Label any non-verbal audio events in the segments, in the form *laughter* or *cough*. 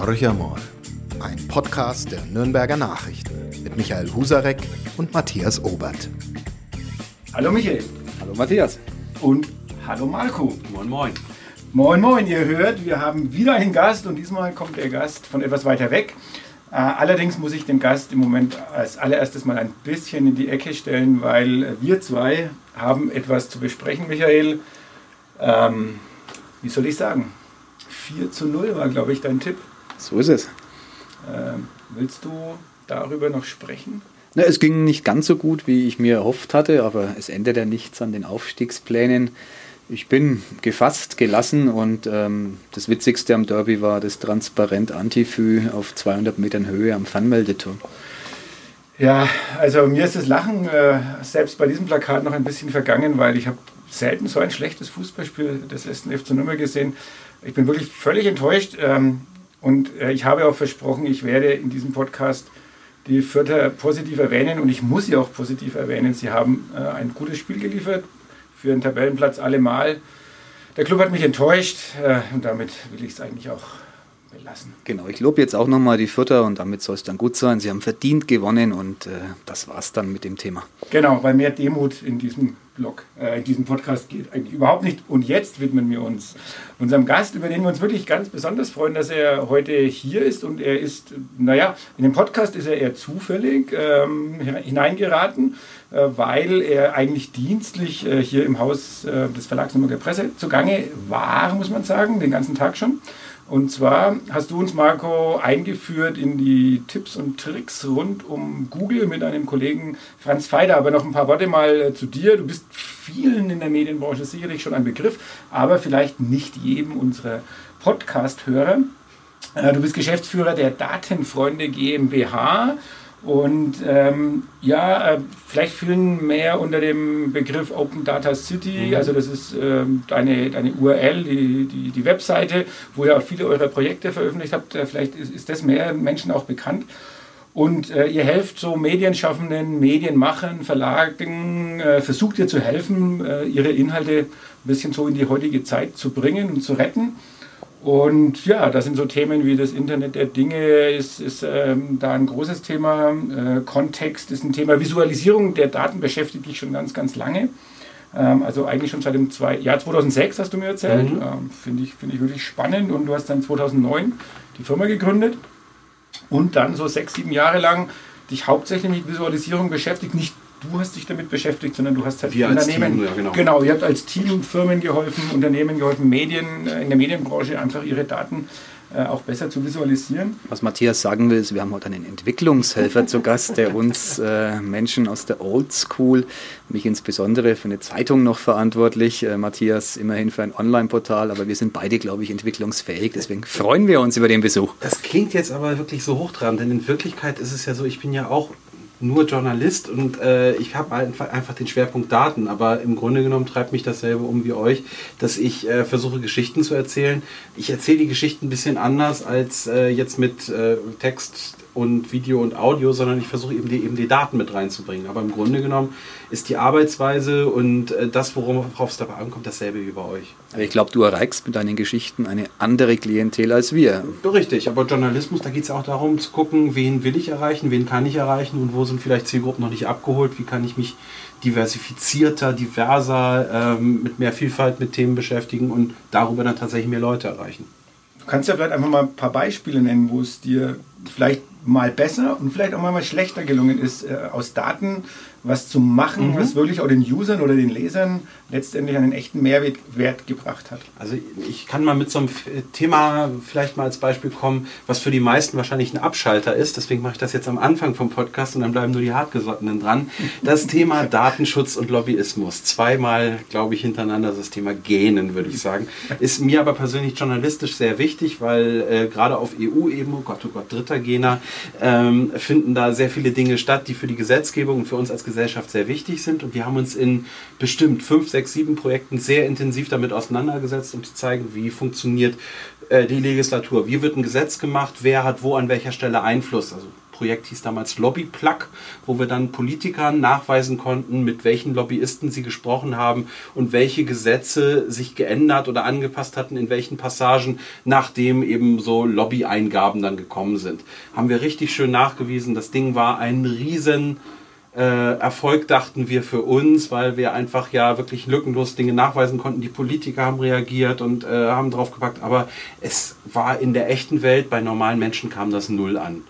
Horcher mal. Ein Podcast der Nürnberger Nachrichten mit Michael Husarek und Matthias Obert. Hallo Michael. Hallo Matthias. Und hallo Marco. Moin, moin. Moin, moin. Ihr hört, wir haben wieder einen Gast und diesmal kommt der Gast von etwas weiter weg. Äh, allerdings muss ich den Gast im Moment als allererstes mal ein bisschen in die Ecke stellen, weil wir zwei haben etwas zu besprechen, Michael. Ähm, wie soll ich sagen? 4 zu 0 war, glaube ich, dein Tipp. So ist es. Ähm, willst du darüber noch sprechen? Na, es ging nicht ganz so gut, wie ich mir erhofft hatte, aber es ändert ja nichts an den Aufstiegsplänen. Ich bin gefasst, gelassen und ähm, das Witzigste am Derby war das transparent Antifü auf 200 Metern Höhe am Fernmeldeturm. Ja, also mir ist das Lachen äh, selbst bei diesem Plakat noch ein bisschen vergangen, weil ich habe selten so ein schlechtes Fußballspiel des ersten FC Nürnberg gesehen. Ich bin wirklich völlig enttäuscht ähm, und äh, ich habe auch versprochen, ich werde in diesem Podcast die Vierter positiv erwähnen und ich muss sie auch positiv erwähnen. Sie haben äh, ein gutes Spiel geliefert, für den Tabellenplatz allemal. Der Club hat mich enttäuscht äh, und damit will ich es eigentlich auch belassen. Genau, ich lobe jetzt auch nochmal die Vierter und damit soll es dann gut sein. Sie haben verdient gewonnen und äh, das war's dann mit dem Thema. Genau, weil mehr Demut in diesem Blog, äh, in diesem Podcast geht eigentlich überhaupt nicht. Und jetzt widmen wir uns unserem Gast, über den wir uns wirklich ganz besonders freuen, dass er heute hier ist. Und er ist, naja, in dem Podcast ist er eher zufällig ähm, hineingeraten, äh, weil er eigentlich dienstlich äh, hier im Haus äh, des Verlags Nummer der Presse zugange war, muss man sagen, den ganzen Tag schon. Und zwar hast du uns, Marco, eingeführt in die Tipps und Tricks rund um Google mit einem Kollegen Franz Feider. Aber noch ein paar Worte mal äh, zu dir. Du bist vielen in der Medienbranche sicherlich schon ein Begriff, aber vielleicht nicht jedem unserer Podcast-Hörer. Äh, du bist Geschäftsführer der Datenfreunde GmbH und ähm, ja, äh, vielleicht vielen mehr unter dem Begriff Open Data City. Mhm. Also das ist ähm, deine, deine URL, die, die, die Webseite, wo ihr auch viele eurer Projekte veröffentlicht habt. Äh, vielleicht ist, ist das mehr Menschen auch bekannt. Und äh, ihr helft so Medienschaffenden, Medienmachern, Verlagen, äh, versucht ihr zu helfen, äh, ihre Inhalte ein bisschen so in die heutige Zeit zu bringen und zu retten. Und ja, das sind so Themen wie das Internet der Dinge, ist, ist ähm, da ein großes Thema. Äh, Kontext ist ein Thema. Visualisierung der Daten beschäftigt dich schon ganz, ganz lange. Ähm, also eigentlich schon seit dem zwei, Jahr 2006 hast du mir erzählt. Mhm. Ähm, Finde ich, find ich wirklich spannend. Und du hast dann 2009 die Firma gegründet und dann so sechs, sieben Jahre lang dich hauptsächlich mit Visualisierung beschäftigt. Nicht du hast dich damit beschäftigt, sondern du hast halt Wir Unternehmen. Team, ja, genau. genau, ihr habt als Team Firmen geholfen, Unternehmen geholfen, Medien äh, in der Medienbranche einfach ihre Daten äh, auch besser zu visualisieren. Was Matthias sagen will, ist, wir haben heute einen Entwicklungshelfer zu Gast, der uns äh, Menschen aus der Old School, mich insbesondere für eine Zeitung noch verantwortlich, äh, Matthias immerhin für ein Online-Portal, aber wir sind beide, glaube ich, entwicklungsfähig, deswegen freuen wir uns über den Besuch. Das klingt jetzt aber wirklich so hochtrabend, denn in Wirklichkeit ist es ja so, ich bin ja auch nur Journalist und äh, ich habe einfach, den Schwerpunkt Daten, aber im Grunde genommen treibt mich dasselbe um wie euch, dass ich äh, versuche Geschichten zu erzählen. Ich erzähle die Geschichten ein bisschen anders als äh, jetzt mit äh, Text und Video und Audio, sondern ich versuche eben die, eben die Daten mit reinzubringen. Aber im Grunde genommen ist die Arbeitsweise und äh, das, worauf es dabei ankommt, dasselbe wie bei euch. Aber ich glaube, du erreichst mit deinen Geschichten eine andere Klientel als wir. Richtig, aber Journalismus, da geht es auch darum zu gucken, wen will ich erreichen, wen kann ich erreichen und wo sind vielleicht Zielgruppen noch nicht abgeholt, wie kann ich mich diversifizierter, diverser, ähm, mit mehr Vielfalt mit Themen beschäftigen und darüber dann tatsächlich mehr Leute erreichen. Kannst ja vielleicht einfach mal ein paar Beispiele nennen, wo es dir vielleicht mal besser und vielleicht auch mal schlechter gelungen ist, äh, aus Daten was zu machen, mhm. was wirklich auch den Usern oder den Lesern letztendlich einen echten Mehrwert gebracht hat. Also ich kann mal mit so einem Thema vielleicht mal als Beispiel kommen, was für die meisten wahrscheinlich ein Abschalter ist. Deswegen mache ich das jetzt am Anfang vom Podcast und dann bleiben nur die Hartgesottenen dran. Das Thema *laughs* Datenschutz und Lobbyismus. Zweimal, glaube ich, hintereinander das Thema Genen, würde ich sagen. Ist mir aber persönlich journalistisch sehr wichtig, weil äh, gerade auf EU-Ebene, oh Gott, oh Gott, dritter Gener, ähm, finden da sehr viele Dinge statt, die für die Gesetzgebung und für uns als Gesellschaft sehr wichtig sind. Und wir haben uns in bestimmt fünf, sechs, sieben Projekten sehr intensiv damit auseinandergesetzt, um zu zeigen, wie funktioniert äh, die Legislatur, wie wird ein Gesetz gemacht, wer hat wo an welcher Stelle Einfluss. Also Projekt hieß damals Lobbyplug, wo wir dann Politikern nachweisen konnten, mit welchen Lobbyisten sie gesprochen haben und welche Gesetze sich geändert oder angepasst hatten, in welchen Passagen, nachdem eben so Lobby-Eingaben dann gekommen sind. Haben wir richtig schön nachgewiesen. Das Ding war ein riesen Erfolg, dachten wir für uns, weil wir einfach ja wirklich lückenlos Dinge nachweisen konnten. Die Politiker haben reagiert und äh, haben drauf gepackt, aber es war in der echten Welt, bei normalen Menschen kam das null an.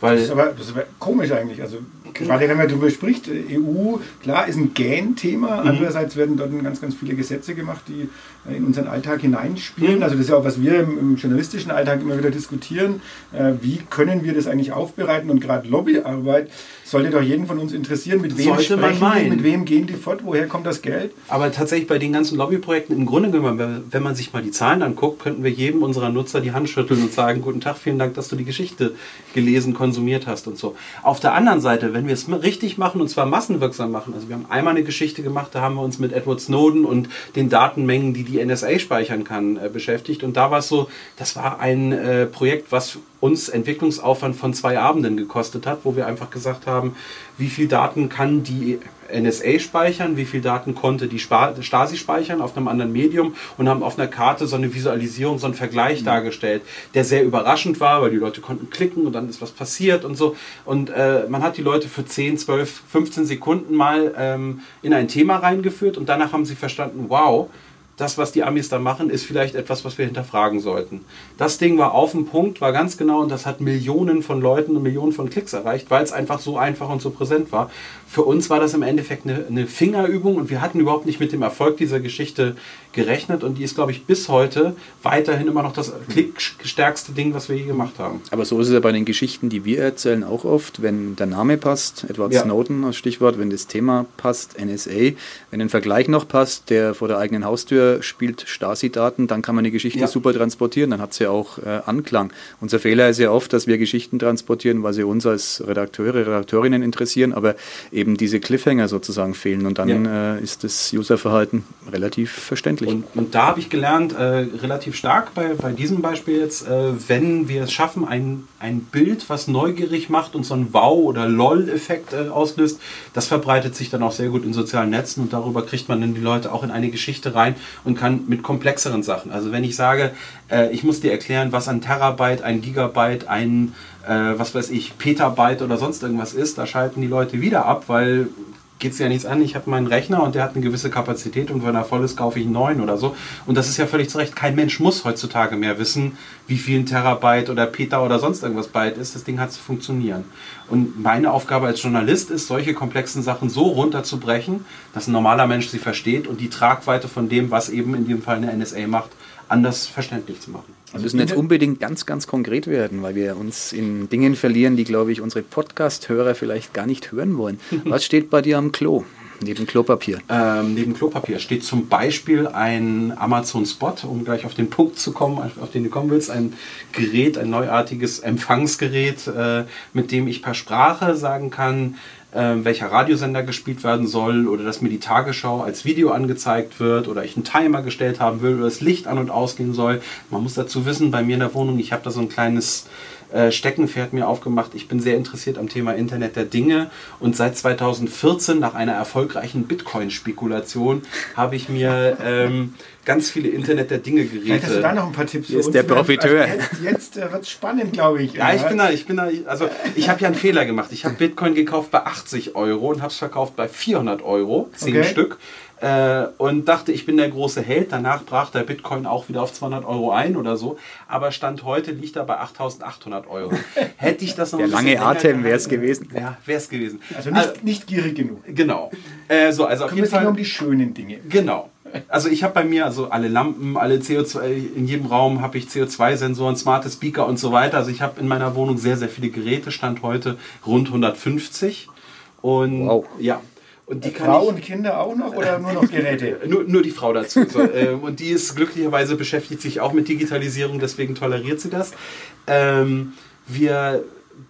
Weil das, ist aber, das ist aber komisch eigentlich. Also gerade wenn man darüber spricht, EU, klar, ist ein Gähn-Thema. Mhm. Andererseits werden dort ganz, ganz viele Gesetze gemacht, die in unseren Alltag hineinspielen. Mhm. Also das ist ja auch, was wir im, im journalistischen Alltag immer wieder diskutieren. Äh, wie können wir das eigentlich aufbereiten? Und gerade Lobbyarbeit sollte doch jeden von uns interessieren, mit wem sollte sprechen die, mit wem gehen die fort, woher kommt das Geld? Aber tatsächlich bei den ganzen Lobbyprojekten, im Grunde genommen, wenn man sich mal die Zahlen anguckt, könnten wir jedem unserer Nutzer die Hand schütteln und sagen, guten Tag, vielen Dank, dass du die Geschichte gelesen, konsumiert hast und so. Auf der anderen Seite, wenn wir es richtig machen und zwar massenwirksam machen, also wir haben einmal eine Geschichte gemacht, da haben wir uns mit Edward Snowden und den Datenmengen, die die NSA speichern kann, äh, beschäftigt. Und da war es so, das war ein äh, Projekt, was uns Entwicklungsaufwand von zwei Abenden gekostet hat, wo wir einfach gesagt haben, wie viel Daten kann die NSA speichern, wie viel Daten konnte die Stasi speichern auf einem anderen Medium und haben auf einer Karte so eine Visualisierung, so einen Vergleich mhm. dargestellt, der sehr überraschend war, weil die Leute konnten klicken und dann ist was passiert und so. Und äh, man hat die Leute für 10, 12, 15 Sekunden mal ähm, in ein Thema reingeführt und danach haben sie verstanden, wow, das, was die Amis da machen, ist vielleicht etwas, was wir hinterfragen sollten. Das Ding war auf dem Punkt, war ganz genau und das hat Millionen von Leuten und Millionen von Klicks erreicht, weil es einfach so einfach und so präsent war. Für uns war das im Endeffekt eine, eine Fingerübung und wir hatten überhaupt nicht mit dem Erfolg dieser Geschichte gerechnet und die ist, glaube ich, bis heute weiterhin immer noch das klickstärkste Ding, was wir je gemacht haben. Aber so ist es ja bei den Geschichten, die wir erzählen, auch oft, wenn der Name passt, Edward ja. Snowden als Stichwort, wenn das Thema passt, NSA, wenn ein Vergleich noch passt, der vor der eigenen Haustür spielt Stasi-Daten, dann kann man die Geschichte ja. super transportieren, dann hat sie auch äh, Anklang. Unser Fehler ist ja oft, dass wir Geschichten transportieren, weil sie uns als Redakteure, Redakteurinnen interessieren, aber eben diese Cliffhanger sozusagen fehlen und dann ja. äh, ist das Userverhalten relativ verständlich. Und, und da habe ich gelernt, äh, relativ stark bei, bei diesem Beispiel jetzt, äh, wenn wir es schaffen, ein, ein Bild, was neugierig macht und so einen Wow- oder LOL-Effekt äh, auslöst, das verbreitet sich dann auch sehr gut in sozialen Netzen und darüber kriegt man dann die Leute auch in eine Geschichte rein und kann mit komplexeren Sachen. Also wenn ich sage, äh, ich muss dir erklären, was ein Terabyte, ein Gigabyte, ein äh, was weiß ich, Petabyte oder sonst irgendwas ist, da schalten die Leute wieder ab, weil geht es ja nichts an. Ich habe meinen Rechner und der hat eine gewisse Kapazität und wenn er voll ist, kaufe ich einen neuen oder so. Und das ist ja völlig zu Recht. Kein Mensch muss heutzutage mehr wissen, wie viel ein Terabyte oder Peta oder sonst irgendwas Byte ist. Das Ding hat zu funktionieren. Und meine Aufgabe als Journalist ist, solche komplexen Sachen so runterzubrechen, dass ein normaler Mensch sie versteht und die Tragweite von dem, was eben in dem Fall eine NSA macht, anders verständlich zu machen. Wir müssen jetzt unbedingt ganz, ganz konkret werden, weil wir uns in Dingen verlieren, die, glaube ich, unsere Podcast-Hörer vielleicht gar nicht hören wollen. *laughs* Was steht bei dir am Klo? Neben Klopapier? Ähm, neben Klopapier steht zum Beispiel ein Amazon Spot, um gleich auf den Punkt zu kommen, auf den du kommen willst. Ein Gerät, ein neuartiges Empfangsgerät, äh, mit dem ich per Sprache sagen kann, äh, welcher Radiosender gespielt werden soll oder dass mir die Tagesschau als Video angezeigt wird oder ich einen Timer gestellt haben will oder das Licht an und ausgehen soll. Man muss dazu wissen, bei mir in der Wohnung, ich habe da so ein kleines äh, Steckenpferd mir aufgemacht. Ich bin sehr interessiert am Thema Internet der Dinge und seit 2014, nach einer erfolgreichen Bitcoin-Spekulation, habe ich mir ähm, ganz viele Internet der Dinge Geräte. Vielleicht hast du da noch ein paar Tipps für uns. ist der Profiteur. Also jetzt, jetzt äh, wird es spannend, glaube ich. Ja, ich bin da, ich bin da, also ich habe ja einen Fehler gemacht. Ich habe Bitcoin gekauft bei 80 Euro und habe es verkauft bei 400 Euro, 10 okay. Stück äh, und dachte, ich bin der große Held. Danach brach der Bitcoin auch wieder auf 200 Euro ein oder so. Aber Stand heute liegt er bei 8.800 Euro. *laughs* Hätte ich das noch Der lange Atem wäre es gewesen. Ja, wäre es gewesen. Also nicht, also, nicht gierig genug. Genau. Äh, so, also auf jeden Fall um die schönen Dinge. Genau. Also ich habe bei mir also alle Lampen, alle CO2 in jedem Raum habe ich CO2-Sensoren, smarte Speaker und so weiter. Also ich habe in meiner Wohnung sehr sehr viele Geräte. Stand heute rund 150 und wow. ja, und die kann Frau und Kinder auch noch oder nur noch Geräte? *laughs* nur, nur die Frau dazu. So, äh, und die ist glücklicherweise beschäftigt sich auch mit Digitalisierung, deswegen toleriert sie das. Ähm, wir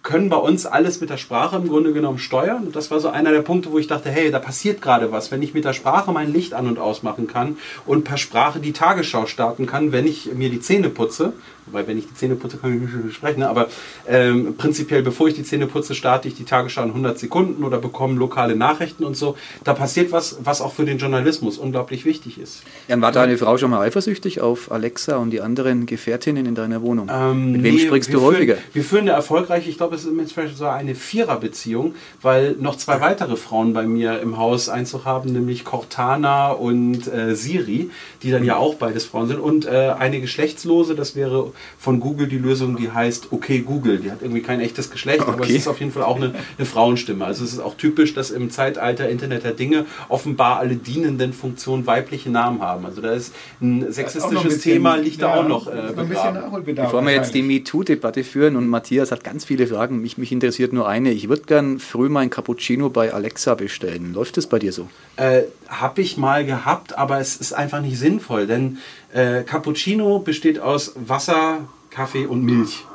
können bei uns alles mit der Sprache im Grunde genommen steuern. Und das war so einer der Punkte, wo ich dachte, hey, da passiert gerade was, wenn ich mit der Sprache mein Licht an und ausmachen kann und per Sprache die Tagesschau starten kann, wenn ich mir die Zähne putze. Wobei, wenn ich die Zähne putze, kann ich nicht mehr sprechen. Ne? Aber ähm, prinzipiell, bevor ich die Zähne putze, starte ich die Tagesschau in 100 Sekunden oder bekomme lokale Nachrichten und so. Da passiert was, was auch für den Journalismus unglaublich wichtig ist. Ja, war deine Frau schon mal eifersüchtig auf Alexa und die anderen Gefährtinnen in deiner Wohnung? Ähm, Mit wem nee, sprichst du häufiger? Führen, wir führen eine erfolgreiche, ich glaube, es ist inzwischen so eine Viererbeziehung, weil noch zwei weitere Frauen bei mir im Haus Einzug haben, nämlich Cortana und äh, Siri, die dann ja auch beides Frauen sind. Und äh, eine Geschlechtslose, das wäre von Google die Lösung, die heißt Okay Google. Die hat irgendwie kein echtes Geschlecht, aber es Okay. ist auf jeden Fall auch eine, eine Frauenstimme. Also es ist auch typisch, dass im Zeitalter Internet der Dinge offenbar alle dienenden Funktionen weibliche Namen haben. Also da ist ein noch ein sexistisches bisschen- Thema, liegt da ja, auch noch äh, begraben. Bevor wir jetzt die. MeToo-Debatte führen und Matthias hat ganz viele Fragen, mich, mich interessiert nur eine. Ich würde gern früh mein Cappuccino bei Alexa bestellen. Läuft das bei dir so? Äh, habe ich mal gehabt, aber es ist einfach nicht sinnvoll, denn äh, Cappuccino besteht aus Wasser, Kaffee und Milch.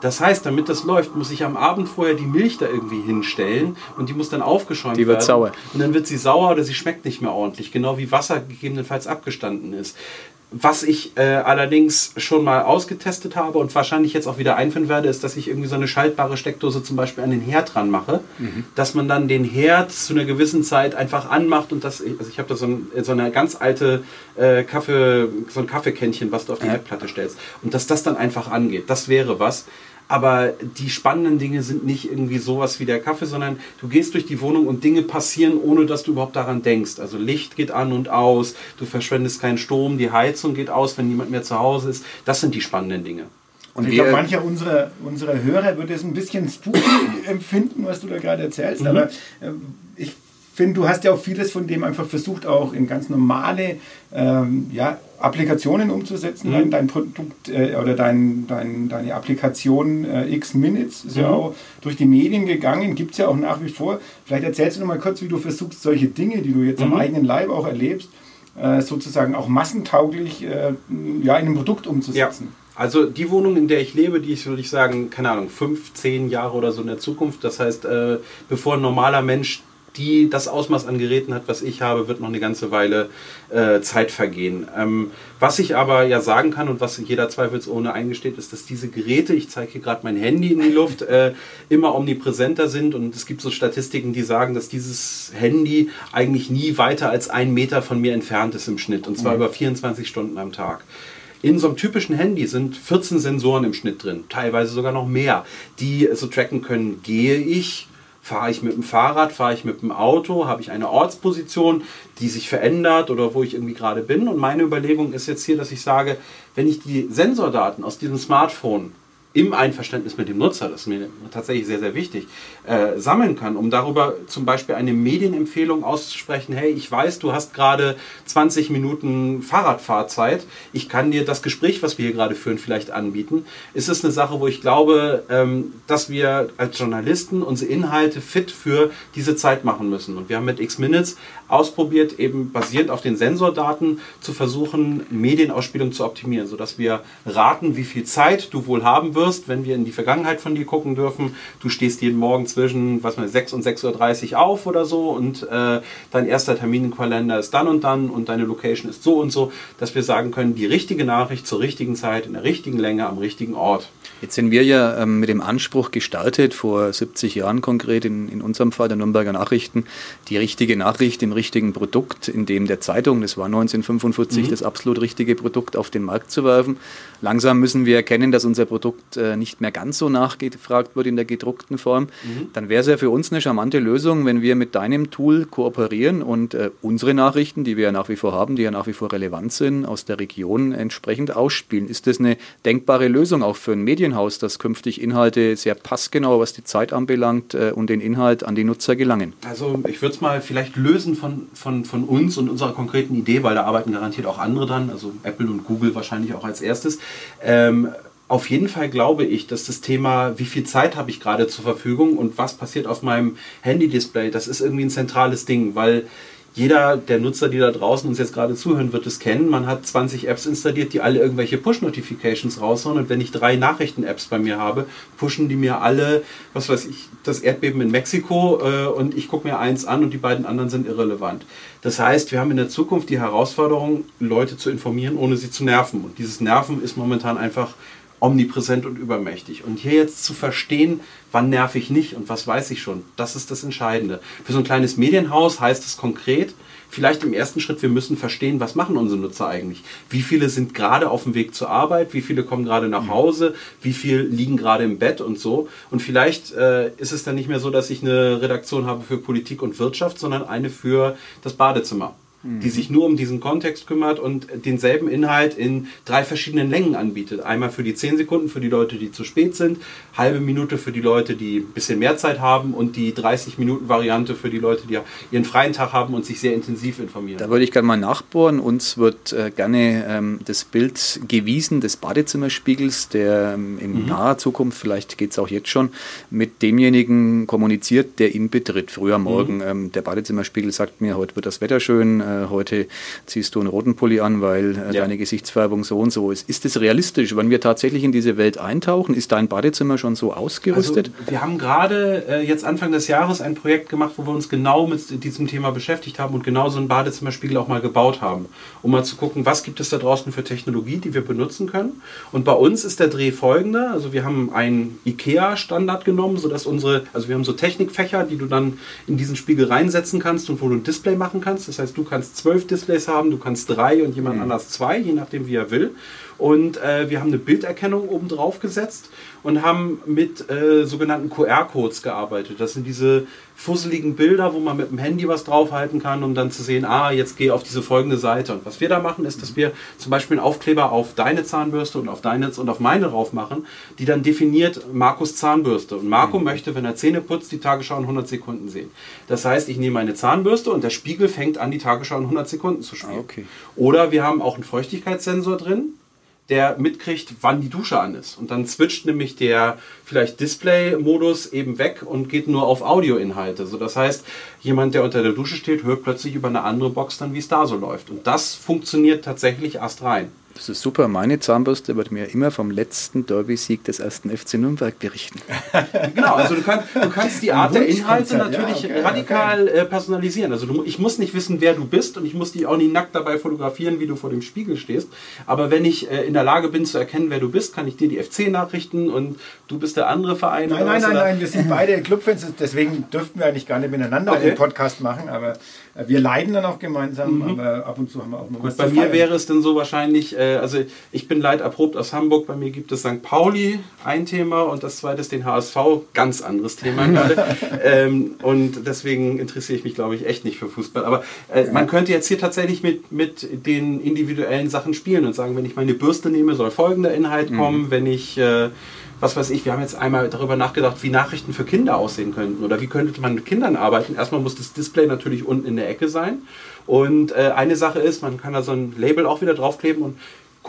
Das heißt, damit das läuft, muss ich am Abend vorher die Milch da irgendwie hinstellen und die muss dann aufgeschäumt Die wird werden. sauer. Und dann wird sie sauer oder sie schmeckt nicht mehr ordentlich, genau wie Wasser gegebenenfalls abgestanden ist. Was ich äh, allerdings schon mal ausgetestet habe und wahrscheinlich jetzt auch wieder einführen werde, ist, dass ich irgendwie so eine schaltbare Steckdose zum Beispiel an den Herd dran mache, dass man dann den Herd zu einer gewissen Zeit einfach anmacht und das, also ich habe da so, ein, so eine ganz alte äh, Kaffee, so ein Kaffeekännchen, was du auf die Herdplatte stellst und dass das dann einfach angeht. Das wäre was. Aber die spannenden Dinge sind nicht irgendwie sowas wie der Kaffee, sondern du gehst durch die Wohnung und Dinge passieren, ohne dass du überhaupt daran denkst. Also Licht geht an und aus, du verschwendest keinen Strom, die Heizung geht aus, wenn niemand mehr zu Hause ist. Das sind die spannenden Dinge. Und ich glaube, mancher unserer, unserer Hörer wird es ein bisschen spooky *clears throat* empfinden, was du da gerade erzählst. Aber ähm, ich finde, du hast ja auch vieles von dem einfach versucht, auch in ganz normale ähm, ja, Applikationen umzusetzen. Dein, dein Produkt äh, oder dein, dein, deine Applikation äh, X-Minutes ist ja auch durch die Medien gegangen, gibt es ja auch nach wie vor. Vielleicht erzählst du noch mal kurz, wie du versuchst, solche Dinge, die du jetzt am eigenen Leib auch erlebst, äh, sozusagen auch massentauglich äh, ja, in ein Produkt umzusetzen. Also die Wohnung, in der ich lebe, die ist, würde ich sagen, keine Ahnung, fünf, zehn Jahre oder so in der Zukunft. Das heißt, äh, bevor ein normaler Mensch die das Ausmaß an Geräten hat, was ich habe, wird noch eine ganze Weile äh, Zeit vergehen. Ähm, was ich aber ja sagen kann und was jeder zweifelsohne eingesteht, ist, dass diese Geräte, ich zeige hier gerade mein Handy in die Luft, äh, immer omnipräsenter sind und es gibt so Statistiken, die sagen, dass dieses Handy eigentlich nie weiter als einen Meter von mir entfernt ist im Schnitt und zwar über 24 Stunden am Tag. In so einem typischen Handy sind 14 Sensoren im Schnitt drin, teilweise sogar noch mehr, die so tracken können, gehe ich, fahre ich mit dem Fahrrad, fahre ich mit dem Auto, habe ich eine Ortsposition, die sich verändert oder wo ich irgendwie gerade bin. Und meine Überlegung ist jetzt hier, dass ich sage, wenn ich die Sensordaten aus diesem Smartphone im Einverständnis mit dem Nutzer, das ist mir tatsächlich sehr, sehr wichtig, äh, sammeln kann, um darüber zum Beispiel eine Medienempfehlung auszusprechen, hey, ich weiß, du hast gerade 20 Minuten Fahrradfahrzeit, ich kann dir das Gespräch, was wir hier gerade führen, vielleicht anbieten, ist es eine Sache, wo ich glaube, ähm, dass wir als Journalisten unsere Inhalte fit für diese Zeit machen müssen. Und wir haben mit X-Minutes ausprobiert, eben basierend auf den Sensordaten zu versuchen, Medienausspielung zu optimieren, sodass wir raten, wie viel Zeit du wohl haben wirst, wenn wir in die Vergangenheit von dir gucken dürfen. Du stehst jeden Morgen zwischen was man, 6 und 6.30 Uhr auf oder so und äh, dein erster Termin im Kalender ist dann und dann und deine Location ist so und so, dass wir sagen können, die richtige Nachricht zur richtigen Zeit, in der richtigen Länge, am richtigen Ort. Jetzt sind wir ja ähm, mit dem Anspruch gestartet, vor 70 Jahren konkret, in, in unserem Fall der Nürnberger Nachrichten, die richtige Nachricht im richtigen Produkt, in dem der Zeitung, das war 1945 das absolut richtige Produkt, auf den Markt zu werfen. Langsam müssen wir erkennen, dass unser Produkt äh, nicht mehr ganz so nachgefragt wird in der gedruckten Form. Dann wäre es ja für uns eine charmante Lösung, wenn wir mit deinem Tool kooperieren und äh, unsere Nachrichten, die wir ja nach wie vor haben, die ja nach wie vor relevant sind, aus der Region entsprechend ausspielen. Ist das eine denkbare Lösung auch für ein Medienhaus, dass künftig Inhalte sehr passgenau, was die Zeit anbelangt, äh, und den Inhalt an die Nutzer gelangen? Also ich würde es mal vielleicht lösen von, von, von uns und unserer konkreten Idee, weil da arbeiten garantiert auch andere dran, also Apple und Google wahrscheinlich auch als erstes. Ähm, auf jeden Fall glaube ich, dass das Thema, wie viel Zeit habe ich gerade zur Verfügung und was passiert auf meinem Handy-Display, das ist irgendwie ein zentrales Ding, weil jeder der Nutzer, die da draußen uns jetzt gerade zuhören, wird es kennen. Man hat 20 Apps installiert, die alle irgendwelche Push-Notifications raushauen. Und wenn ich drei Nachrichten-Apps bei mir habe, pushen die mir alle, was weiß ich, das Erdbeben in Mexiko äh, und ich gucke mir eins an und die beiden anderen sind irrelevant. Das heißt, wir haben in der Zukunft die Herausforderung, Leute zu informieren, ohne sie zu nerven. Und dieses Nerven ist momentan einfach omnipräsent und übermächtig. Und hier jetzt zu verstehen, wann nerv ich nicht und was weiß ich schon, das ist das Entscheidende. Für so ein kleines Medienhaus heißt es konkret, vielleicht im ersten Schritt, wir müssen verstehen, was machen unsere Nutzer eigentlich? Wie viele sind gerade auf dem Weg zur Arbeit? Wie viele kommen gerade nach Hause? Wie viele liegen gerade im Bett und so? Und vielleicht äh, ist es dann nicht mehr so, dass ich eine Redaktion habe für Politik und Wirtschaft, sondern eine für das Badezimmer die sich nur um diesen Kontext kümmert und denselben Inhalt in drei verschiedenen Längen anbietet. Einmal für die 10 Sekunden für die Leute, die zu spät sind, halbe Minute für die Leute, die ein bisschen mehr Zeit haben und die 30 Minuten Variante für die Leute, die ihren freien Tag haben und sich sehr intensiv informieren. Da würde ich gerne mal nachbohren. Uns wird äh, gerne ähm, das Bild gewiesen des Badezimmerspiegels, der ähm, in mhm. naher Zukunft, vielleicht geht es auch jetzt schon, mit demjenigen kommuniziert, der ihn betritt, früher morgen. Mhm. Ähm, der Badezimmerspiegel sagt mir, heute wird das Wetter schön heute ziehst du einen roten Pulli an, weil äh, ja. deine Gesichtsfärbung so und so ist. Ist das realistisch, wenn wir tatsächlich in diese Welt eintauchen? Ist dein Badezimmer schon so ausgerüstet? Also, wir haben gerade äh, jetzt Anfang des Jahres ein Projekt gemacht, wo wir uns genau mit diesem Thema beschäftigt haben und genau so einen Badezimmerspiegel auch mal gebaut haben, um mal zu gucken, was gibt es da draußen für Technologie, die wir benutzen können. Und bei uns ist der Dreh folgender, also wir haben einen IKEA-Standard genommen, sodass unsere, also wir haben so Technikfächer, die du dann in diesen Spiegel reinsetzen kannst und wo du ein Display machen kannst. Das heißt, du kannst kannst zwölf Displays haben, du kannst drei und jemand mhm. anders zwei, je nachdem wie er will. Und äh, wir haben eine Bilderkennung oben drauf gesetzt und haben mit äh, sogenannten QR-Codes gearbeitet. Das sind diese fusseligen Bilder, wo man mit dem Handy was draufhalten kann, um dann zu sehen, ah, jetzt gehe auf diese folgende Seite. Und was wir da machen, ist, dass wir zum Beispiel einen Aufkleber auf deine Zahnbürste und auf deine und auf meine drauf machen, die dann definiert Markus Zahnbürste. Und Marco mhm. möchte, wenn er Zähne putzt, die Tagesschau in 100 Sekunden sehen. Das heißt, ich nehme meine Zahnbürste und der Spiegel fängt an, die Tagesschau in 100 Sekunden zu spielen. Ah, okay. Oder wir haben auch einen Feuchtigkeitssensor drin der mitkriegt, wann die Dusche an ist. Und dann switcht nämlich der vielleicht Display-Modus eben weg und geht nur auf Audioinhalte. So, das heißt, jemand, der unter der Dusche steht, hört plötzlich über eine andere Box dann, wie es da so läuft. Und das funktioniert tatsächlich erst rein. Das ist super. Meine Zahnbürste wird mir immer vom letzten Derby-Sieg des ersten FC Nürnberg berichten. *laughs* genau, also du, kann, du kannst die Art der Inhalte natürlich ja, okay, radikal okay. Äh, personalisieren. Also du, ich muss nicht wissen, wer du bist und ich muss dich auch nicht nackt dabei fotografieren, wie du vor dem Spiegel stehst. Aber wenn ich äh, in der Lage bin zu erkennen, wer du bist, kann ich dir die FC-Nachrichten und du bist der andere Verein. Nein, nein, nein, nein, wir sind beide Clubfans, deswegen dürften wir eigentlich gar nicht miteinander okay. den Podcast machen, aber wir leiden dann auch gemeinsam, mhm. aber ab und zu haben wir auch mal Gut, was Bei mir wäre es dann so wahrscheinlich, äh, also ich bin leiderprobt aus Hamburg, bei mir gibt es St. Pauli ein Thema und das zweite ist den HSV, ganz anderes Thema gerade. *laughs* ähm, und deswegen interessiere ich mich, glaube ich, echt nicht für Fußball. Aber äh, man könnte jetzt hier tatsächlich mit, mit den individuellen Sachen spielen und sagen, wenn ich meine Bürste nehme, soll folgender Inhalt mhm. kommen, mhm. wenn ich äh, was weiß ich, wir haben jetzt einmal darüber nachgedacht, wie Nachrichten für Kinder aussehen könnten oder wie könnte man mit Kindern arbeiten. Erstmal muss das Display natürlich unten in der Ecke sein. Und äh, eine Sache ist, man kann da so ein Label auch wieder draufkleben und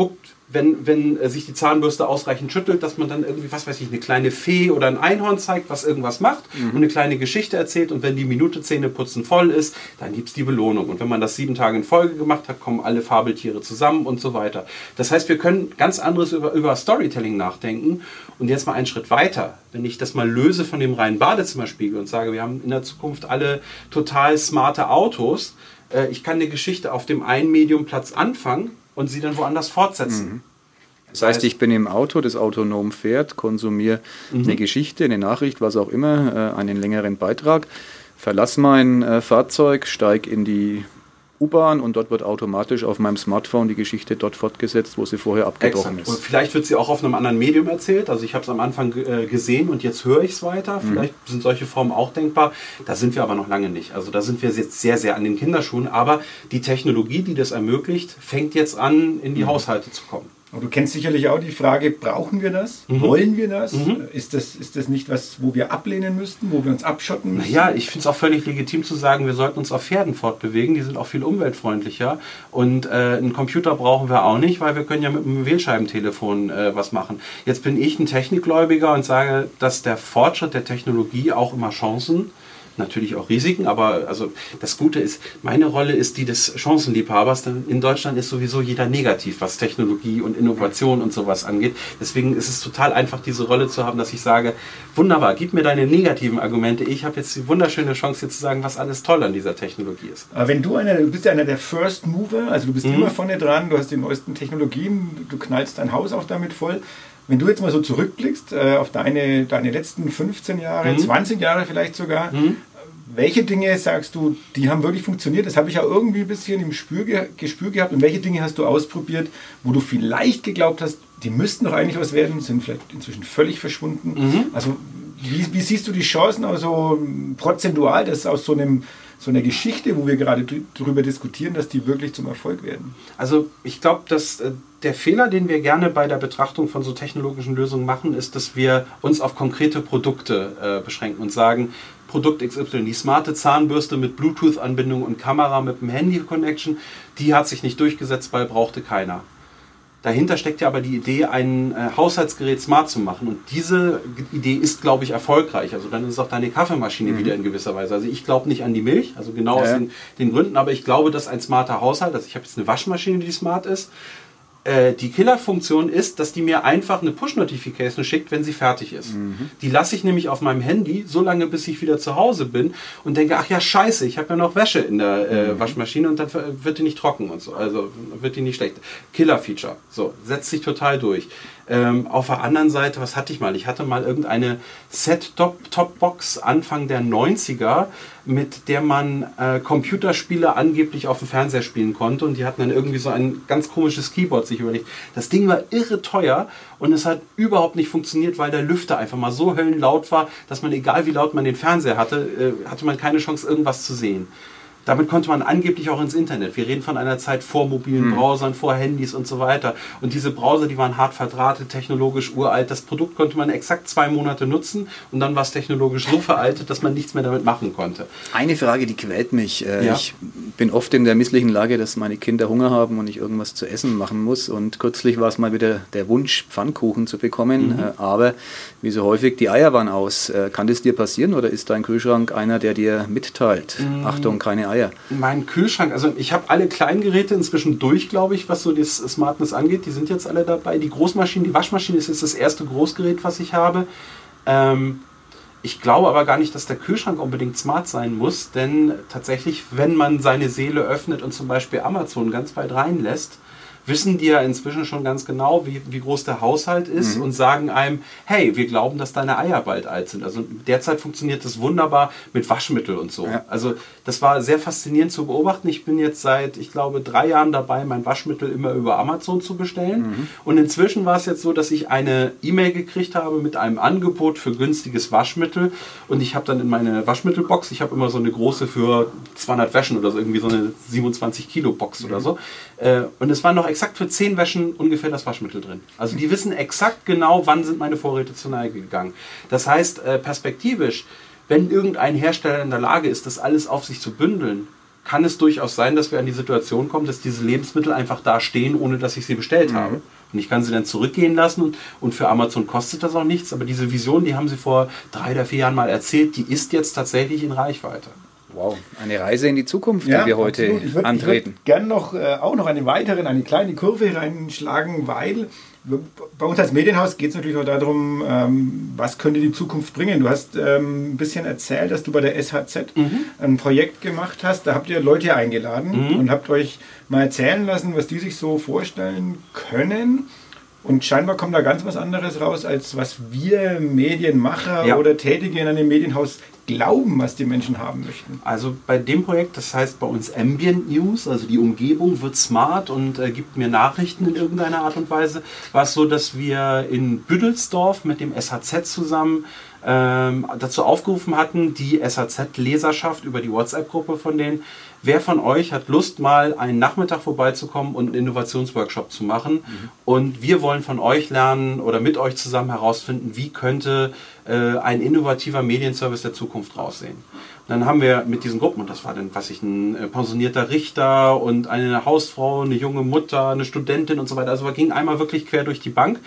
guckt, wenn, wenn äh, sich die Zahnbürste ausreichend schüttelt, dass man dann irgendwie, was weiß ich, eine kleine Fee oder ein Einhorn zeigt, was irgendwas macht mhm. und eine kleine Geschichte erzählt. Und wenn die Minute Zähneputzen voll ist, dann gibt es die Belohnung. Und wenn man das sieben Tage in Folge gemacht hat, kommen alle Fabeltiere zusammen und so weiter. Das heißt, wir können ganz anderes über, über Storytelling nachdenken. Und jetzt mal einen Schritt weiter. Wenn ich das mal löse von dem reinen Badezimmerspiegel und sage, wir haben in der Zukunft alle total smarte Autos, äh, ich kann eine Geschichte auf dem einen Mediumplatz anfangen, und sie dann woanders fortsetzen. Mhm. Das heißt, ich bin im Auto, das autonom fährt, konsumiere mhm. eine Geschichte, eine Nachricht, was auch immer, äh, einen längeren Beitrag, verlasse mein äh, Fahrzeug, steige in die U-Bahn und dort wird automatisch auf meinem Smartphone die Geschichte dort fortgesetzt, wo sie vorher abgebrochen Exakt. ist. Und vielleicht wird sie auch auf einem anderen Medium erzählt. Also ich habe es am Anfang äh, gesehen und jetzt höre ich es weiter. Mhm. Vielleicht sind solche Formen auch denkbar. Da sind wir aber noch lange nicht. Also da sind wir jetzt sehr, sehr an den Kinderschuhen. Aber die Technologie, die das ermöglicht, fängt jetzt an, in die mhm. Haushalte zu kommen. Aber du kennst sicherlich auch die Frage, brauchen wir das? Mhm. Wollen wir das? Mhm. Ist das? Ist das nicht was, wo wir ablehnen müssten, wo wir uns abschotten müssen? Ja, ich finde es auch völlig legitim zu sagen, wir sollten uns auf Pferden fortbewegen. Die sind auch viel umweltfreundlicher. Und äh, einen Computer brauchen wir auch nicht, weil wir können ja mit einem Wählscheibentelefon äh, was machen. Jetzt bin ich ein Technikgläubiger und sage, dass der Fortschritt der Technologie auch immer Chancen natürlich auch Risiken, aber also das Gute ist, meine Rolle ist die des Chancenliebhabers, denn in Deutschland ist sowieso jeder negativ, was Technologie und Innovation und sowas angeht. Deswegen ist es total einfach, diese Rolle zu haben, dass ich sage, wunderbar, gib mir deine negativen Argumente. Ich habe jetzt die wunderschöne Chance, jetzt zu sagen, was alles toll an dieser Technologie ist. Aber wenn du einer, du bist ja einer der First Mover, also du bist mhm. immer vorne dran, du hast die neuesten Technologien, du knallst dein Haus auch damit voll. Wenn du jetzt mal so zurückblickst äh, auf deine, deine letzten 15 Jahre, mhm. 20 Jahre vielleicht sogar, mhm. welche Dinge sagst du, die haben wirklich funktioniert? Das habe ich ja irgendwie ein bisschen im Spür, Gespür gehabt. Und welche Dinge hast du ausprobiert, wo du vielleicht geglaubt hast, die müssten doch eigentlich was werden, sind vielleicht inzwischen völlig verschwunden. Mhm. Also wie, wie, siehst du die Chancen also prozentual, dass aus so einem so einer Geschichte, wo wir gerade darüber diskutieren, dass die wirklich zum Erfolg werden? Also ich glaube, dass äh, der Fehler, den wir gerne bei der Betrachtung von so technologischen Lösungen machen, ist, dass wir uns auf konkrete Produkte äh, beschränken und sagen, Produkt XY, die smarte Zahnbürste mit Bluetooth-Anbindung und Kamera mit dem Handy-Connection, die hat sich nicht durchgesetzt, weil brauchte keiner. Dahinter steckt ja aber die Idee, ein äh, Haushaltsgerät smart zu machen. Und diese Idee ist, glaube ich, erfolgreich. Also dann ist auch deine Kaffeemaschine mhm. wieder in gewisser Weise. Also ich glaube nicht an die Milch, also genau ja. aus den, den, Gründen, aber ich glaube, dass ein smarter Haushalt, also ich habe jetzt eine Waschmaschine, die smart ist, äh, die Killerfunktion ist, dass die mir einfach eine Push-Notification schickt, wenn sie fertig ist. Mhm. Die lasse ich nämlich auf meinem Handy so lange, bis ich wieder zu Hause bin und denke, ach ja, scheiße, ich habe ja noch Wäsche in der äh, mhm. Waschmaschine und dann wird die nicht trocken und so. Also wird die nicht schlecht. Killer-Feature. So, setzt sich total durch. Ähm, auf der anderen Seite, was hatte ich mal? Ich hatte mal irgendeine Set-Top-Box Anfang der 90er, mit der man äh, Computerspiele angeblich auf dem Fernseher spielen konnte. Und die hatten dann irgendwie so ein ganz komisches Keyboard sich überlegt. Das Ding war irre teuer und es hat überhaupt nicht funktioniert, weil der Lüfter einfach mal so höllenlaut war, dass man, egal wie laut man den Fernseher hatte, äh, hatte man keine Chance, irgendwas zu sehen. Damit konnte man angeblich auch ins Internet. Wir reden von einer Zeit vor mobilen mhm. Browsern, vor Handys und so weiter. Und diese Browser, die waren hart verdrahtet, technologisch uralt. Das Produkt konnte man exakt zwei Monate nutzen und dann war es technologisch so veraltet, dass man nichts mehr damit machen konnte. Eine Frage, die quält mich. Äh, ja? Ich bin oft in der misslichen Lage, dass meine Kinder Hunger haben und ich irgendwas zu essen machen muss. Und kürzlich war es mal wieder der Wunsch, Pfannkuchen zu bekommen. Mhm. Äh, aber wie so häufig, die Eier waren aus. Äh, kann das dir passieren oder ist dein Kühlschrank einer, der dir mitteilt? Mhm. Achtung, keine Eier. Mein Kühlschrank, also ich habe alle Kleingeräte inzwischen durch, glaube ich, was so das Smartness angeht. Die sind jetzt alle dabei. Die Großmaschine, die Waschmaschine ist jetzt das erste Großgerät, was ich habe. Ähm, ich glaube aber gar nicht, dass der Kühlschrank unbedingt smart sein muss, denn tatsächlich, wenn man seine Seele öffnet und zum Beispiel Amazon ganz weit reinlässt, wissen die ja inzwischen schon ganz genau, wie, wie groß der Haushalt ist mhm. und sagen einem, hey, wir glauben, dass deine Eier bald alt sind. Also derzeit funktioniert das wunderbar mit Waschmittel und so. Ja. Also das war sehr faszinierend zu beobachten. Ich bin jetzt seit, ich glaube, drei Jahren dabei, mein Waschmittel immer über Amazon zu bestellen. Mhm. Und inzwischen war es jetzt so, dass ich eine E-Mail gekriegt habe mit einem Angebot für günstiges Waschmittel. Und ich habe dann in meine Waschmittelbox, ich habe immer so eine große für 200 Wäschen oder so, irgendwie so eine 27 Kilo Box mhm. oder so. Äh, und es waren noch exakt für 10 Wäschen ungefähr das Waschmittel drin. Also die wissen exakt genau, wann sind meine Vorräte zur Neige gegangen. Das heißt, äh, perspektivisch, wenn irgendein Hersteller in der Lage ist, das alles auf sich zu bündeln, kann es durchaus sein, dass wir an die Situation kommen, dass diese Lebensmittel einfach da stehen, ohne dass ich sie bestellt mhm. habe. Und ich kann sie dann zurückgehen lassen und für Amazon kostet das auch nichts. Aber diese Vision, die haben sie vor drei oder vier Jahren mal erzählt, die ist jetzt tatsächlich in Reichweite. Wow, eine Reise in die Zukunft, die wir heute ich würd, antreten. Ich würde gerne noch, äh, auch noch eine weitere, eine kleine Kurve reinschlagen, weil bei uns als Medienhaus geht es natürlich auch darum, ähm, was könnte die Zukunft bringen. Du hast ähm, ein bisschen erzählt, dass du bei der SHZ mhm. ein Projekt gemacht hast. Da habt ihr Leute eingeladen mhm. und habt euch mal erzählen lassen, was die sich so vorstellen können. Und scheinbar kommt da ganz was anderes raus, als was wir Medienmacher ja. oder Tätige in einem Medienhaus glauben, was die Menschen haben möchten. Also bei dem Projekt, das heißt bei uns Ambient News, also die Umgebung wird smart und äh, gibt mir Nachrichten in irgendeiner Art und Weise, war es so, dass wir in Büdelsdorf mit dem SHZ zusammen ähm, dazu aufgerufen hatten, die SHZ-Leserschaft über die WhatsApp-Gruppe von denen wer von euch hat Lust, mal einen Nachmittag vorbeizukommen und einen Innovationsworkshop zu machen? Mhm. Und wir wollen von euch lernen oder mit euch zusammen herausfinden, wie könnte äh, ein innovativer Medienservice der Zukunft raussehen. dann haben wir mit diesen Gruppen, und das war dann, was ich, ein äh, pensionierter Richter und eine Hausfrau, eine junge Mutter, eine Studentin und so weiter. Also wir gingen einmal wirklich quer durch die Bank.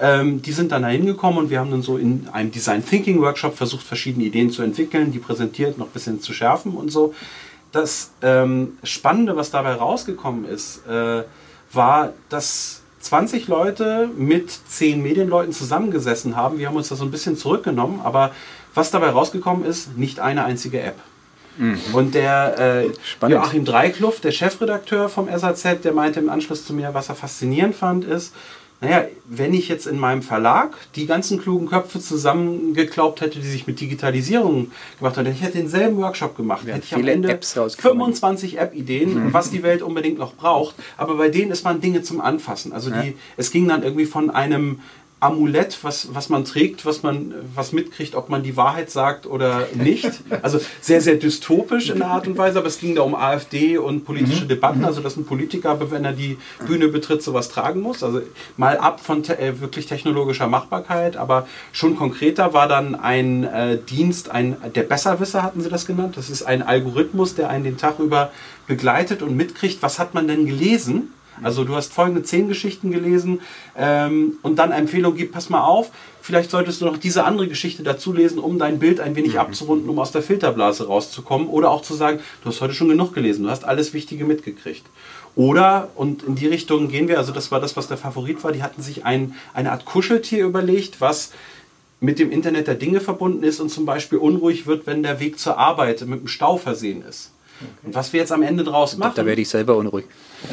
Ähm, die sind dann da hingekommen und wir haben dann so in einem Design Thinking Workshop versucht, verschiedene Ideen zu entwickeln, die präsentiert, noch ein bisschen zu schärfen und so. Das ähm, Spannende, was dabei rausgekommen ist, äh, war, dass 20 Leute mit 10 Medienleuten zusammengesessen haben. Wir haben uns da so ein bisschen zurückgenommen, aber was dabei rausgekommen ist, nicht eine einzige App. Mhm. Und der äh, Joachim Dreikluft, der Chefredakteur vom SAZ, der meinte im Anschluss zu mir, was er faszinierend fand, ist, naja, wenn ich jetzt in meinem Verlag die ganzen klugen Köpfe zusammengeklaubt hätte, die sich mit Digitalisierung gemacht haben, ich hätte denselben Workshop gemacht, Wir hätte ich am Ende 25 App-Ideen, mhm. was die Welt unbedingt noch braucht. Aber bei denen ist man Dinge zum Anfassen. Also die, ja. es ging dann irgendwie von einem Amulett, was, was man trägt, was man was mitkriegt, ob man die Wahrheit sagt oder nicht. Also sehr, sehr dystopisch in der Art und Weise, aber es ging da um AfD und politische mhm. Debatten, also dass ein Politiker, wenn er die Bühne betritt, sowas tragen muss. Also mal ab von te äh, wirklich technologischer Machbarkeit, aber schon konkreter war dann ein äh, Dienst, ein, der Besserwisser hatten sie das genannt. Das ist ein Algorithmus, der einen den Tag über begleitet und mitkriegt, was hat man denn gelesen also du hast folgende zehn Geschichten gelesen ähm, und dann Empfehlung gibt, pass mal auf, vielleicht solltest du noch diese andere Geschichte dazu lesen, um dein Bild ein wenig mhm. abzurunden, um aus der Filterblase rauszukommen. Oder auch zu sagen, du hast heute schon genug gelesen, du hast alles Wichtige mitgekriegt. Oder, und in die Richtung gehen wir, also das war das, was der Favorit war, die hatten sich ein, eine Art Kuscheltier überlegt, was mit dem Internet der Dinge verbunden ist und zum Beispiel unruhig wird, wenn der Weg zur Arbeit mit einem Stau versehen ist. Okay. Und was wir jetzt am Ende draus machen. Da werde ich selber unruhig.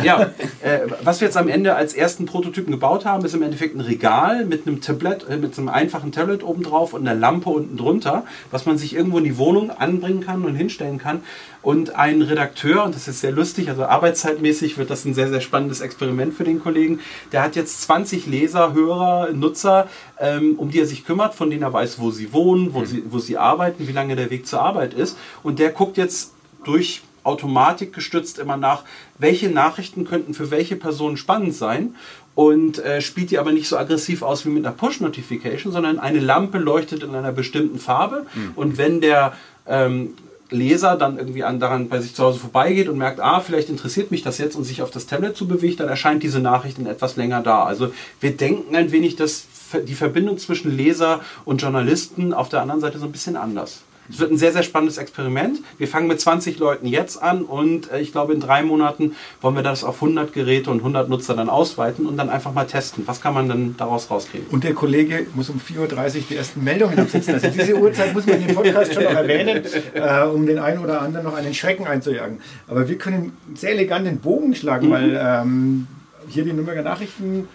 Ja, äh, was wir jetzt am Ende als ersten Prototypen gebaut haben, ist im Endeffekt ein Regal mit einem Tablet, äh, mit einem einfachen Tablet oben drauf und einer Lampe unten drunter, was man sich irgendwo in die Wohnung anbringen kann und hinstellen kann. Und ein Redakteur, und das ist sehr lustig, also arbeitszeitmäßig wird das ein sehr, sehr spannendes Experiment für den Kollegen, der hat jetzt 20 Leser, Hörer, Nutzer, ähm, um die er sich kümmert, von denen er weiß, wo sie wohnen, wo, sie, wo sie arbeiten, wie lange der Weg zur Arbeit ist. Und der guckt jetzt durch Automatik gestützt immer nach, welche Nachrichten könnten für welche Person spannend sein und äh, spielt die aber nicht so aggressiv aus wie mit einer Push-Notification, sondern eine Lampe leuchtet in einer bestimmten Farbe mhm. und wenn der ähm, Leser dann irgendwie an, daran bei sich zu Hause vorbeigeht und merkt, ah, vielleicht interessiert mich das jetzt und sich auf das Tablet zu bewegt, dann erscheint diese Nachricht in etwas länger da. Also wir denken ein wenig, dass die Verbindung zwischen Leser und Journalisten auf der anderen Seite so ein bisschen anders. Es wird ein sehr, sehr spannendes Experiment. Wir fangen mit 20 Leuten jetzt an und äh, ich glaube, in drei Monaten wollen wir das auf 100 Geräte und 100 Nutzer dann ausweiten und dann einfach mal testen. Was kann man dann daraus rauskriegen? Und der Kollege muss um 4.30 Uhr die ersten Meldungen absetzen. Also diese Uhrzeit muss man in dem Podcast schon noch erwähnen, äh, um den einen oder anderen noch einen Schrecken einzujagen. Aber wir können sehr elegant den Bogen schlagen, mhm. weil ähm, hier die Nürnberger Nachrichten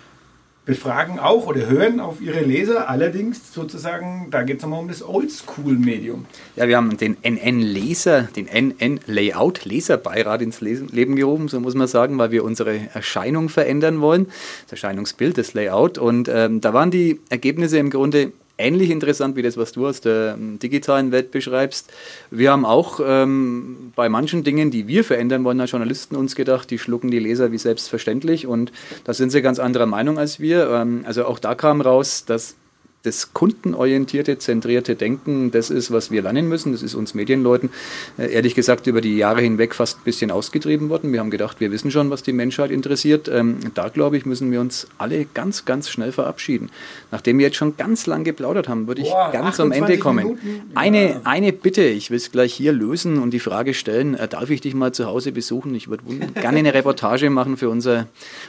befragen auch oder hören auf ihre Leser. Allerdings sozusagen, da geht es nochmal um das Oldschool-Medium. Ja, wir haben den NN-Leser, den NN-Layout-Leserbeirat ins Leben gerufen, so muss man sagen, weil wir unsere Erscheinung verändern wollen, das Erscheinungsbild, das Layout. Und ähm, da waren die Ergebnisse im Grunde ähnlich interessant wie das, was du aus der ähm, digitalen Welt beschreibst. Wir haben auch ähm, bei manchen Dingen, die wir verändern wollen als Journalisten, uns gedacht, die schlucken die Leser wie selbstverständlich und da sind sie ganz anderer Meinung als wir. Ähm, also auch da kam raus, dass das kundenorientierte, zentrierte Denken, das ist, was wir lernen müssen. Das ist uns Medienleuten äh, ehrlich gesagt über die Jahre hinweg fast ein bisschen ausgetrieben worden. Wir haben gedacht, wir wissen schon, was die Menschheit interessiert. Ähm, da, glaube ich, müssen wir uns alle ganz, ganz schnell verabschieden. Nachdem wir jetzt schon ganz lang geplaudert haben, würde ich Boah, ganz am Ende kommen. Eine, ja. eine Bitte, ich will es gleich hier lösen und die Frage stellen, äh, darf ich dich mal zu Hause besuchen? Ich würde gerne eine Reportage machen für unser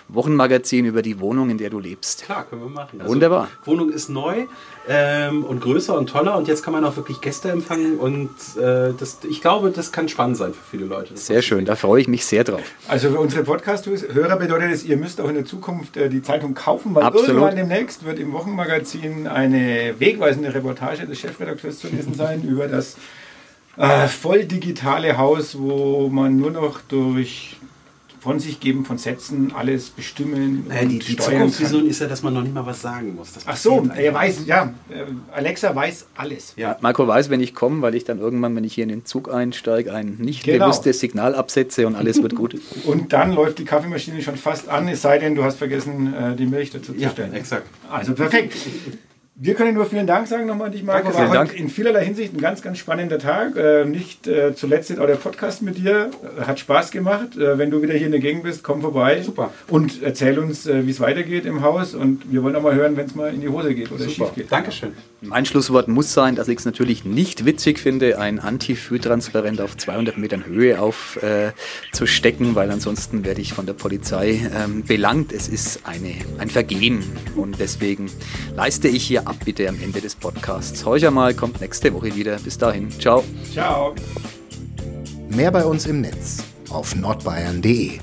Wochenmagazin über die Wohnung, in der du lebst. Klar, können wir machen. Also, Wunderbar. Wohnung ist neu ähm, und größer und toller. Und jetzt kann man auch wirklich Gäste empfangen. Und äh, das, ich glaube, das kann spannend sein für viele Leute. Sehr schön, da freue ich mich sehr drauf. Also für unsere Podcast-Hörer bedeutet es, ihr müsst auch in der Zukunft äh, die Zeitung kaufen, weil Absolut. irgendwann demnächst wird im Wochenmagazin eine wegweisende Reportage des Chefredakteurs zu lesen sein *laughs* über das äh, voll digitale Haus, wo man nur noch durch von sich geben, von Sätzen, alles bestimmen. Naja, die, die Zukunftsvision ist ja, dass man noch nicht mal was sagen muss. Ach so, er weiß, ja, äh, Alexa weiß alles. Ja. Marco weiß, wenn ich komme, weil ich dann irgendwann, wenn ich hier in den Zug einsteige, ein nicht genau. bewusstes Signal absetze und alles wird gut. *laughs* und dann läuft die Kaffeemaschine schon fast an, es sei denn, du hast vergessen, äh, die Milch dazu zu stellen. Ja, exakt. Also perfekt. Wir können nur vielen Dank sagen nochmal an dich, Marco. Danke, War in vielerlei Hinsicht ein ganz, ganz spannender Tag. Äh, nicht äh, zuletzt auch der Podcast mit dir. Äh, hat Spaß gemacht. Wenn du wieder hier in der Gegend bist, komm vorbei. Super. Und erzähl uns, wie es weitergeht im Haus. Und wir wollen auch mal hören, wenn es mal in die Hose geht oder Super. schief geht. Dankeschön. Mein Schlusswort muss sein, dass ich es natürlich nicht witzig finde, ein Anti-Fü-Transparent auf 200 Metern Höhe aufzustecken, äh, weil ansonsten werde ich von der Polizei ähm, belangt. Es ist eine, ein Vergehen. Und deswegen leiste ich hier ab bitte am Ende des Podcasts. Heucher mal kommt nächste Woche wieder. Bis dahin. Ciao. Ciao. Mehr bei uns im Netz auf nordbayern.de